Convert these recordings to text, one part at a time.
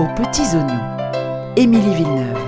aux petits oignons. Émilie Villeneuve.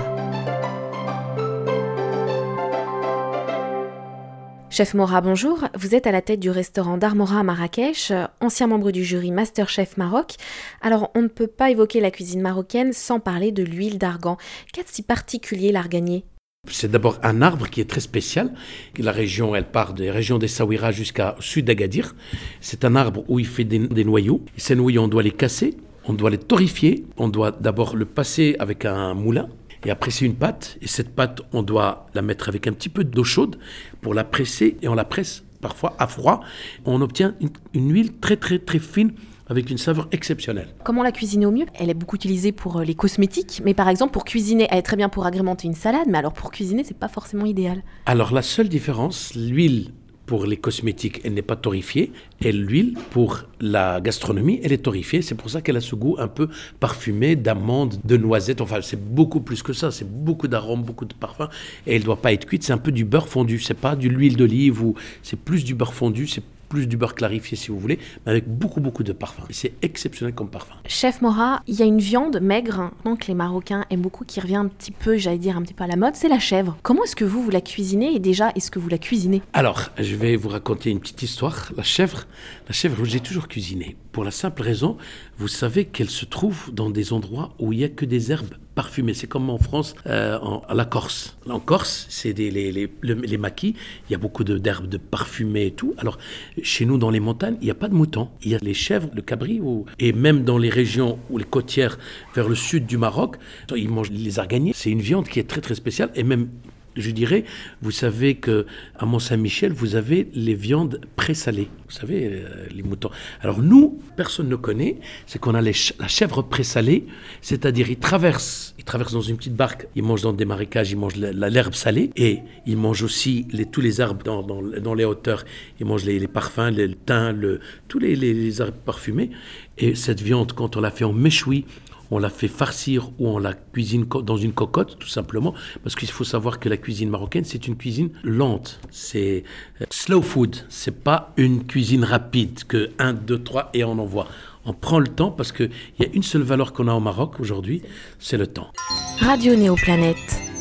Chef Mora, bonjour. Vous êtes à la tête du restaurant d'Armora à Marrakech, ancien membre du jury Masterchef Maroc. Alors, on ne peut pas évoquer la cuisine marocaine sans parler de l'huile d'argan. Qu'est-ce si particulier l'arganier? C'est d'abord un arbre qui est très spécial. La région, elle part des régions des Sawira jusqu'à sud d'Agadir. C'est un arbre où il fait des, des noyaux. Ces noyaux, on doit les casser, on doit les torréfier. On doit d'abord le passer avec un moulin. Et après, c'est une pâte. Et cette pâte, on doit la mettre avec un petit peu d'eau chaude pour la presser. Et on la presse parfois à froid. On obtient une, une huile très, très, très fine avec une saveur exceptionnelle. Comment la cuisiner au mieux? Elle est beaucoup utilisée pour euh, les cosmétiques, mais par exemple pour cuisiner, elle est très bien pour agrémenter une salade, mais alors pour cuisiner, c'est pas forcément idéal. Alors la seule différence, l'huile pour les cosmétiques, elle n'est pas torréfiée, et l'huile pour la gastronomie, elle est torréfiée. C'est pour ça qu'elle a ce goût un peu parfumé d'amande, de noisette. Enfin, c'est beaucoup plus que ça. C'est beaucoup d'arômes, beaucoup de parfums, et elle ne doit pas être cuite. C'est un peu du beurre fondu. C'est pas de l'huile d'olive ou c'est plus du beurre fondu. C'est plus du beurre clarifié si vous voulez, mais avec beaucoup beaucoup de parfum. C'est exceptionnel comme parfum. Chef Mora, il y a une viande maigre donc que les Marocains aiment beaucoup, qui revient un petit peu, j'allais dire un petit peu à la mode, c'est la chèvre. Comment est-ce que vous, vous la cuisinez et déjà, est-ce que vous la cuisinez? Alors, je vais vous raconter une petite histoire. La chèvre, la chèvre, j'ai toujours cuisiné. Pour la simple raison, vous savez qu'elle se trouve dans des endroits où il n'y a que des herbes parfumées. C'est comme en France, euh, à la Corse. En Corse, c'est les, maquis. Il y a beaucoup d'herbes de, de parfumées et tout. Alors, chez nous, dans les montagnes, il n'y a pas de moutons. Il y a les chèvres, le cabri, et même dans les régions ou les côtières vers le sud du Maroc, ils mangent les araignées. C'est une viande qui est très très spéciale et même je dirais, vous savez que à Mont-Saint-Michel, vous avez les viandes présalées. Vous savez, euh, les moutons. Alors nous, personne ne connaît, c'est qu'on a la chèvre présalée, c'est-à-dire ils traversent, ils traversent dans une petite barque, ils mangent dans des marécages, ils mangent l'herbe salée, et ils mangent aussi tous les arbres dans, les hauteurs, ils mangent les, parfums, le thym, tous les, les, les arbres parfumés. Et cette viande, quand on la fait en méchoui, on la fait farcir ou on la cuisine dans une cocotte, tout simplement, parce qu'il faut savoir que la cuisine marocaine, c'est une cuisine lente, c'est slow food, c'est pas une cuisine rapide que 1, 2, 3 et on envoie. On prend le temps parce qu'il y a une seule valeur qu'on a au Maroc aujourd'hui, c'est le temps. Radio Néoplanète